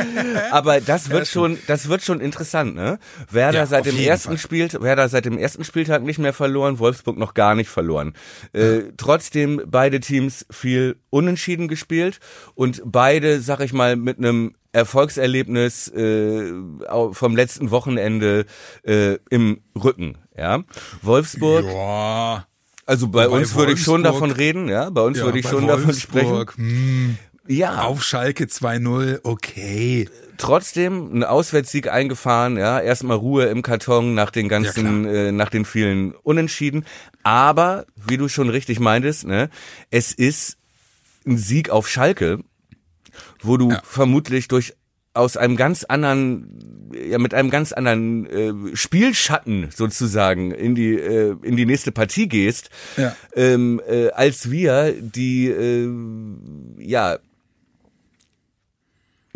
aber das wird schon, das wird schon interessant, ne? Werder Ja, seit dem ersten Fall. Spiel, Werder seit dem ersten Spieltag nicht mehr verloren, Wolfsburg noch gar nicht verloren. Äh, trotzdem beide Teams viel unentschieden gespielt und beide, sag ich mal, mit einem Erfolgserlebnis äh, vom letzten Wochenende äh, im Rücken. Ja, Wolfsburg. Ja. Also bei Wobei uns würde ich schon Wolfsburg- davon reden, ja. Bei uns Ja, würde ich bei schon davon sprechen. Wolfsburg, hm, Ja, auf Schalke 2-0, okay. trotzdem ein Auswärtssieg eingefahren, ja. Erstmal Ruhe im Karton nach den ganzen, Ja, äh, nach den vielen Unentschieden. Aber, wie du schon richtig meintest, ne, es ist ein Sieg auf Schalke, wo du Ja. vermutlich durch aus einem ganz anderen, ja, mit einem ganz anderen äh, Spielschatten sozusagen in die äh, in die nächste Partie gehst, Ja. ähm, äh, als wir, die äh, ja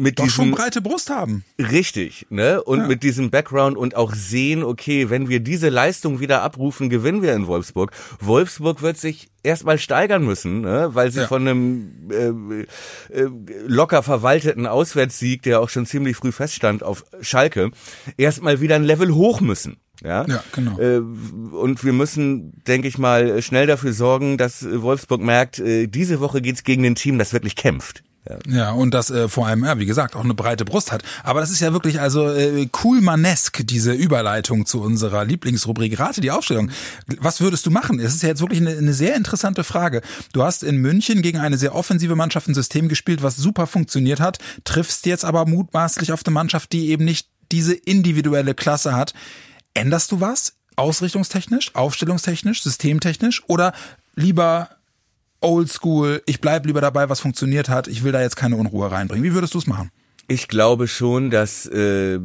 mit Doch schon diesem breite Brust haben. richtig, ne? Und Ja. mit diesem Background und auch sehen, okay, wenn wir diese Leistung wieder abrufen, gewinnen wir in Wolfsburg. Wolfsburg wird sich erstmal steigern müssen, ne? weil sie Ja. von einem äh, äh, locker verwalteten Auswärtssieg, der auch schon ziemlich früh feststand auf Schalke, erstmal wieder ein Level hoch müssen. Ja, Ja, genau. Äh, und wir müssen, denke ich mal, schnell dafür sorgen, dass Wolfsburg merkt, äh, diese Woche geht's gegen ein Team, das wirklich kämpft. Ja. Ja, und das äh, vor allem, ja, wie gesagt, auch eine breite Brust hat. Aber das ist ja wirklich also äh, coolmanesk, diese Überleitung zu unserer Lieblingsrubrik Rate die Aufstellung. Was würdest du machen? Es ist ja jetzt wirklich eine, eine sehr interessante Frage. Du hast in München gegen eine sehr offensive Mannschaft ein System gespielt, was super funktioniert hat, triffst jetzt aber mutmaßlich auf eine Mannschaft, die eben nicht diese individuelle Klasse hat. Änderst du was? Ausrichtungstechnisch, aufstellungstechnisch, systemtechnisch oder lieber oldschool, ich bleib lieber dabei, was funktioniert hat, ich will da jetzt keine Unruhe reinbringen. Wie würdest du es machen? Ich glaube schon, dass, äh,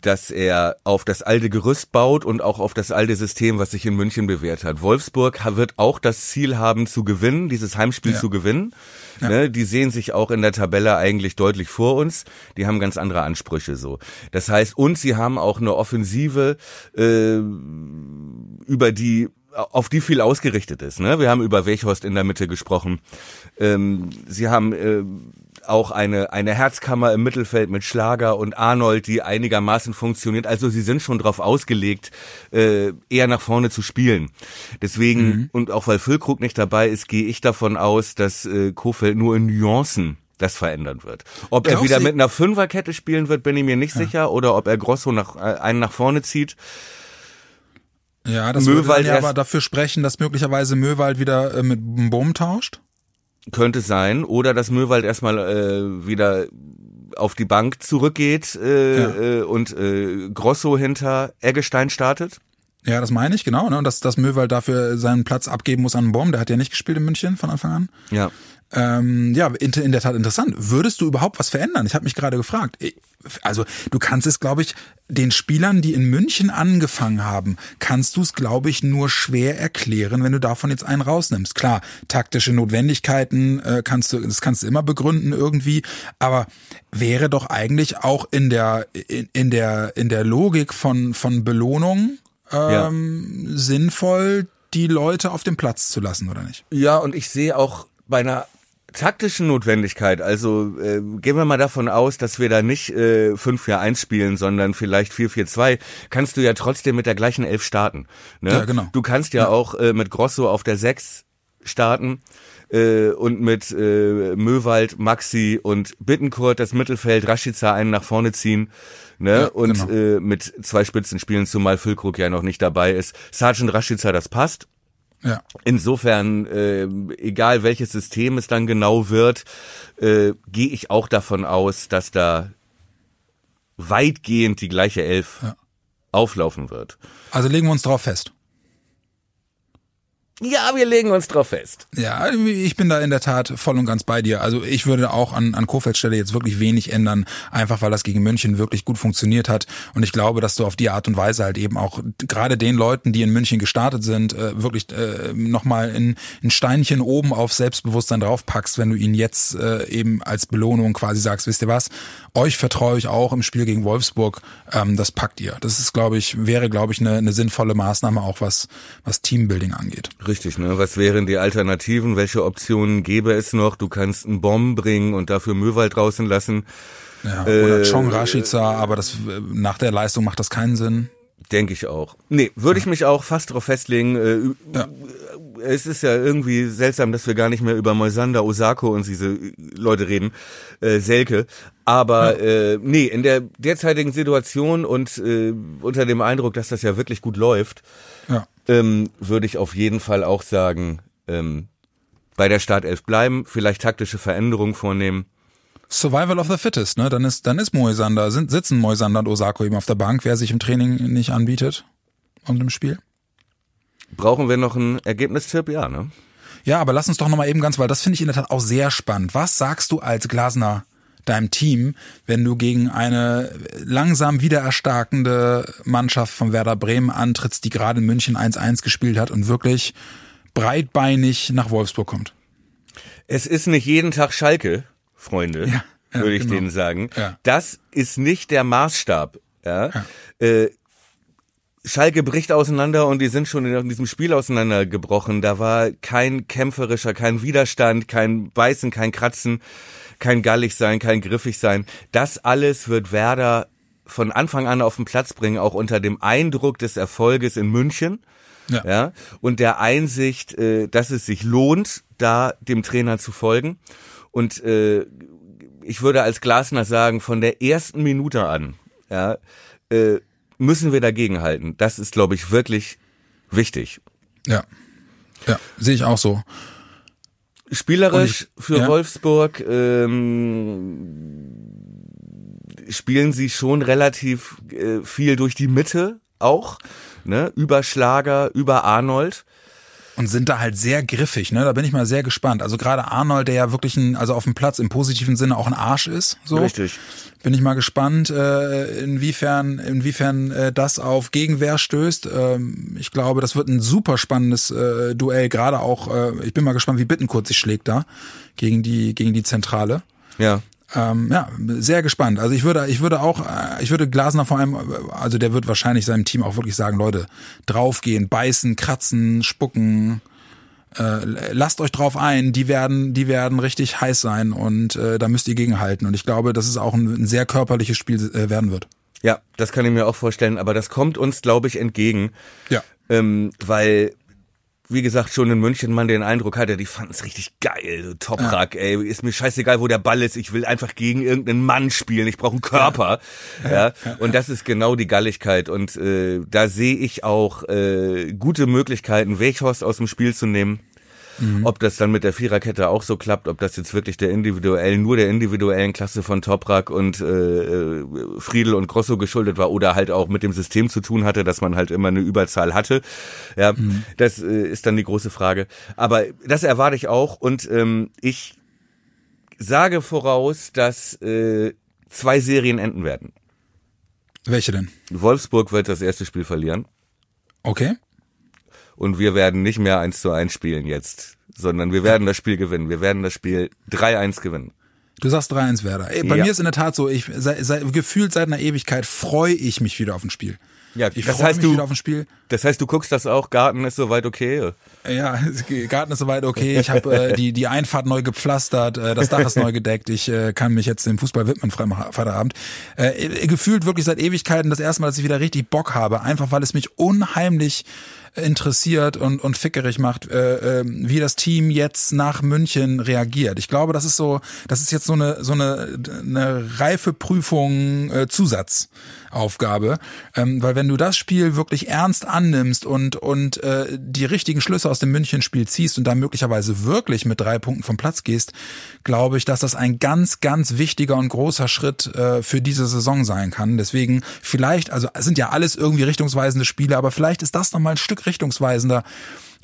dass er auf das alte Gerüst baut und auch auf das alte System, was sich in München bewährt hat. Wolfsburg wird auch das Ziel haben zu gewinnen, dieses Heimspiel Ja. zu gewinnen. Ne, die sehen sich auch in der Tabelle eigentlich deutlich vor uns. Die haben ganz andere Ansprüche so. Das heißt, und sie haben auch eine Offensive, äh, über die auf die viel ausgerichtet ist. Ne? Wir haben über Weghorst in der Mitte gesprochen. Ähm, sie haben äh, auch eine, eine Herzkammer im Mittelfeld mit Schlager und Arnold, die einigermaßen funktioniert. Also sie sind schon drauf ausgelegt, äh, eher nach vorne zu spielen. Deswegen, und auch weil Füllkrug nicht dabei ist, gehe ich davon aus, dass äh, Kofeld nur in Nuancen das verändern wird. Ob er Glaubst wieder du- mit einer Fünferkette spielen wird, bin ich mir nicht sicher. Oder ob er Grosso nach, äh, einen nach vorne zieht. Ja, das Möwald würde ja aber dafür sprechen, dass möglicherweise Möwald wieder äh, mit Bohm tauscht. Könnte sein. Oder dass Möwald erstmal äh, wieder auf die Bank zurückgeht äh, Ja. äh, und äh, Grosso hinter Eggestein startet. Ja, das meine ich, genau. Ne? Und dass, dass Möwald dafür seinen Platz abgeben muss an Bohm. Der hat ja nicht gespielt in München von Anfang an. Ja. Ähm, ja, in, in der Tat interessant. Würdest du überhaupt was verändern? Ich habe mich gerade gefragt. Also du kannst es, glaube ich, den Spielern, die in München angefangen haben, kannst du es, glaube ich, nur schwer erklären, wenn du davon jetzt einen rausnimmst. Klar, taktische Notwendigkeiten äh, kannst du, das kannst du immer begründen irgendwie, aber wäre doch eigentlich auch in der in, in der in der Logik von von Belohnung ähm, sinnvoll, die Leute auf dem Platz zu lassen, oder nicht? Ja, und ich sehe auch bei einer taktischen Notwendigkeit, also äh, gehen wir mal davon aus, dass wir da nicht äh, 5-4-1 spielen, sondern vielleicht 4-4-2, kannst du ja trotzdem mit der gleichen Elf starten. Ne? Ja, genau. Du kannst ja, auch äh, mit Grosso auf der 6 starten äh, und mit äh, Möwald, Maxi und Bittenkurt das Mittelfeld, Rashica einen nach vorne ziehen. Ne? Ja, und genau. äh, mit zwei Spitzen spielen, zumal Füllkrug ja noch nicht dabei ist. Sergeant Rashica, das passt. Ja. Insofern, äh, egal welches System es dann genau wird, äh, gehe ich auch davon aus, dass da weitgehend die gleiche Elf Ja. auflaufen wird. Also legen wir uns drauf fest. Ja, wir legen uns drauf fest. Ja, ich bin da in der Tat voll und ganz bei dir. Also ich würde auch an, an Kofelds Stelle jetzt wirklich wenig ändern, einfach weil das gegen München wirklich gut funktioniert hat. Und ich glaube, dass du auf die Art und Weise halt eben auch gerade den Leuten, die in München gestartet sind, äh, wirklich äh, nochmal ein, ein Steinchen oben auf Selbstbewusstsein draufpackst, wenn du ihnen jetzt äh, eben als Belohnung quasi sagst, wisst ihr was, euch vertraue ich auch im Spiel gegen Wolfsburg, ähm, das packt ihr. Das ist, glaube ich, wäre, glaube ich, eine, eine sinnvolle Maßnahme auch was, was Teambuilding angeht. Richtig, ne? Was wären die Alternativen? Welche Optionen gäbe es noch? Du kannst einen Bomb bringen und dafür Müllwald draußen lassen. Ja, oder äh, Chong Rashica, aber das nach der Leistung macht das keinen Sinn. Denke ich auch. Nee, würde ich mich auch fast darauf festlegen. Äh, ja. Es ist ja irgendwie seltsam, dass wir gar nicht mehr über Moisander, Osako und diese Leute reden. Äh, Selke. Aber ja. äh, nee, in der derzeitigen Situation und äh, unter dem Eindruck, dass das ja wirklich gut läuft, ja. Ähm, würde ich auf jeden Fall auch sagen, ähm, bei der Startelf bleiben, vielleicht taktische Veränderungen vornehmen. Survival of the Fittest, ne? Dann ist, dann ist Moisander, sind, sitzen Moisander und Osako eben auf der Bank, wer sich im Training nicht anbietet und im Spiel. Brauchen wir noch einen Ergebnistipp? Ja, ne? Ja, aber lass uns doch nochmal eben ganz, weil das finde ich in der Tat auch sehr spannend. Was sagst du als Glasner deinem Team, wenn du gegen eine langsam wieder erstarkende Mannschaft von Werder Bremen antrittst, die gerade in München 1-1 gespielt hat und wirklich breitbeinig nach Wolfsburg kommt? Es ist nicht jeden Tag Schalke. Freunde, ja, ja, würde ich genau. denen sagen. Ja. Das ist nicht der Maßstab. Äh, Schalke bricht auseinander und die sind schon in diesem Spiel auseinandergebrochen. Da war kein kämpferischer, kein Widerstand, kein Beißen, kein Kratzen, kein gallig sein, kein griffig sein. Das alles wird Werder von Anfang an auf den Platz bringen, auch unter dem Eindruck des Erfolges in München. Ja. ja und der Einsicht, äh, dass es sich lohnt, da dem Trainer zu folgen. Und äh, ich würde als Glasner sagen, von der ersten Minute an, ja, äh, müssen wir dagegen halten. Das ist, glaube ich, wirklich wichtig. Ja. Ja, sehe ich auch so. Spielerisch ich, für ja. Wolfsburg ähm, spielen sie schon relativ äh, viel durch die Mitte auch, ne? Über Schlager, über Arnold und sind da halt sehr griffig, ne? Da bin ich mal sehr gespannt. Also gerade Arnold, der ja wirklich ein, also auf dem Platz im positiven Sinne auch ein Arsch ist, so. Richtig. Bin ich mal gespannt, äh, inwiefern, inwiefern äh, das auf Gegenwehr stößt. Ähm, ich glaube, das wird ein super spannendes äh, Duell, gerade auch, äh, ich bin mal gespannt, wie Bittenkurt sich schlägt da gegen die, gegen die Zentrale. Ja. Ähm, ja, sehr gespannt. Also ich würde, ich würde auch, äh, ich würde Glasner vor allem, also der wird wahrscheinlich seinem Team auch wirklich sagen, Leute, draufgehen, beißen, kratzen, spucken, äh, lasst euch drauf ein, die werden, die werden richtig heiß sein und äh, da müsst ihr gegenhalten. Und ich glaube, dass es auch ein, ein sehr körperliches Spiel äh, werden wird. Ja, das kann ich mir auch vorstellen, aber das kommt uns, glaube ich, entgegen. Ja. Ähm, weil wie gesagt, schon in München man den Eindruck hatte, die fanden es richtig geil. So Toprak, ja. ey, ist mir scheißegal, wo der Ball ist. Ich will einfach gegen irgendeinen Mann spielen. Ich brauche einen Körper. Ja. ja. Und das ist genau die Galligkeit. Und äh, da sehe ich auch äh, gute Möglichkeiten, Weghorst aus dem Spiel zu nehmen. Mhm. Ob das dann mit der Viererkette auch so klappt, ob das jetzt wirklich der individuellen, nur der individuellen Klasse von Toprak und äh, äh, Friedel und Grosso geschuldet war oder halt auch mit dem System zu tun hatte, dass man halt immer eine Überzahl hatte. Ja, mhm. das äh, ist dann die große Frage. Aber das erwarte ich auch und ähm, ich sage voraus, dass äh, zwei Serien enden werden. Welche denn? Wolfsburg wird das erste Spiel verlieren. Okay und wir werden nicht mehr eins zu eins spielen jetzt, sondern wir werden das Spiel gewinnen. Wir werden das Spiel 3-1 gewinnen. Du sagst 3-1 Werder. Ey, bei ja. mir ist in der Tat so, ich sei, sei, gefühlt seit einer Ewigkeit freue ich mich wieder auf ein Spiel. Ja, ich das heißt, du, Das heißt, du guckst das auch, Garten ist soweit okay. Ja, Garten ist soweit okay. Ich habe äh, die, die Einfahrt neu gepflastert, äh, das Dach ist neu gedeckt. Ich äh, kann mich jetzt dem Fußball widmen, Freitagabend. Äh, gefühlt wirklich seit Ewigkeiten das erste Mal, dass ich wieder richtig Bock habe. Einfach weil es mich unheimlich interessiert und, und fickerig macht, äh, äh, wie das Team jetzt nach München reagiert. Ich glaube, das ist so, das ist jetzt so eine, so eine, eine reife Prüfung äh, Zusatzaufgabe. Ähm, weil wenn du das Spiel wirklich ernst annimmst und, und äh, die richtigen Schlüsse aus dem München-Spiel ziehst und da möglicherweise wirklich mit drei Punkten vom Platz gehst, glaube ich, dass das ein ganz, ganz wichtiger und großer Schritt äh, für diese Saison sein kann. Deswegen vielleicht, also es sind ja alles irgendwie richtungsweisende Spiele, aber vielleicht ist das nochmal ein Stück richtungsweisender.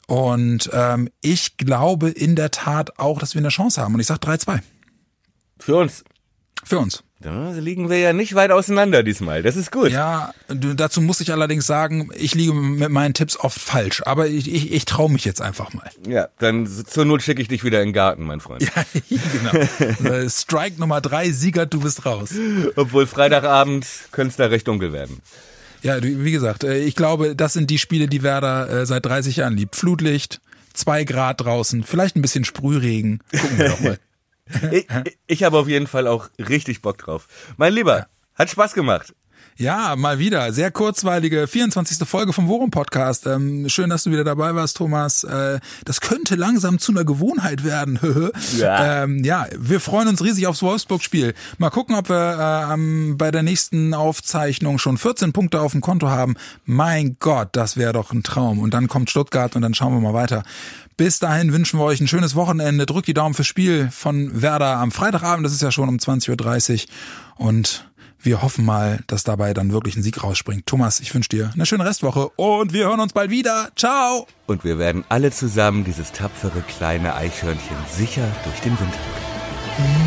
Und ähm, ich glaube in der Tat auch, dass wir eine Chance haben. Und ich sage 3-2. Für uns. Für uns. Da liegen wir ja nicht weit auseinander diesmal. Das ist gut. Ja, dazu muss ich allerdings sagen, ich liege mit meinen Tipps oft falsch. Aber ich, ich, ich traue mich jetzt einfach mal. Ja, dann zur Not schicke ich dich wieder in den Garten, mein Freund. Ja, genau. Äh, Strike Nummer drei, Sieger, du bist raus. Obwohl Freitagabend könnte es da recht dunkel werden. Ja, wie gesagt, äh, ich glaube, das sind die Spiele, die Werder äh, seit 30 Jahren liebt. Flutlicht, zwei Grad draußen, vielleicht ein bisschen Sprühregen. Gucken wir doch mal. ich, ich habe auf jeden Fall auch richtig Bock drauf. Mein Lieber, hat Spaß gemacht. Ja, mal wieder. Sehr kurzweilige 24. Folge vom Worum Podcast. Ähm, schön, dass du wieder dabei warst, Thomas. Äh, das könnte langsam zu einer Gewohnheit werden. ja. Ähm, ja, wir freuen uns riesig aufs Wolfsburg-Spiel. Mal gucken, ob wir äh, bei der nächsten Aufzeichnung schon 14 Punkte auf dem Konto haben. Mein Gott, das wäre doch ein Traum. Und dann kommt Stuttgart und dann schauen wir mal weiter. Bis dahin wünschen wir euch ein schönes Wochenende. Drückt die Daumen fürs Spiel von Werder am Freitagabend. Das ist ja schon um 20.30 Uhr. Und wir hoffen mal, dass dabei dann wirklich ein Sieg rausspringt. Thomas, ich wünsche dir eine schöne Restwoche und wir hören uns bald wieder. Ciao! Und wir werden alle zusammen dieses tapfere kleine Eichhörnchen sicher durch den Winter bringen.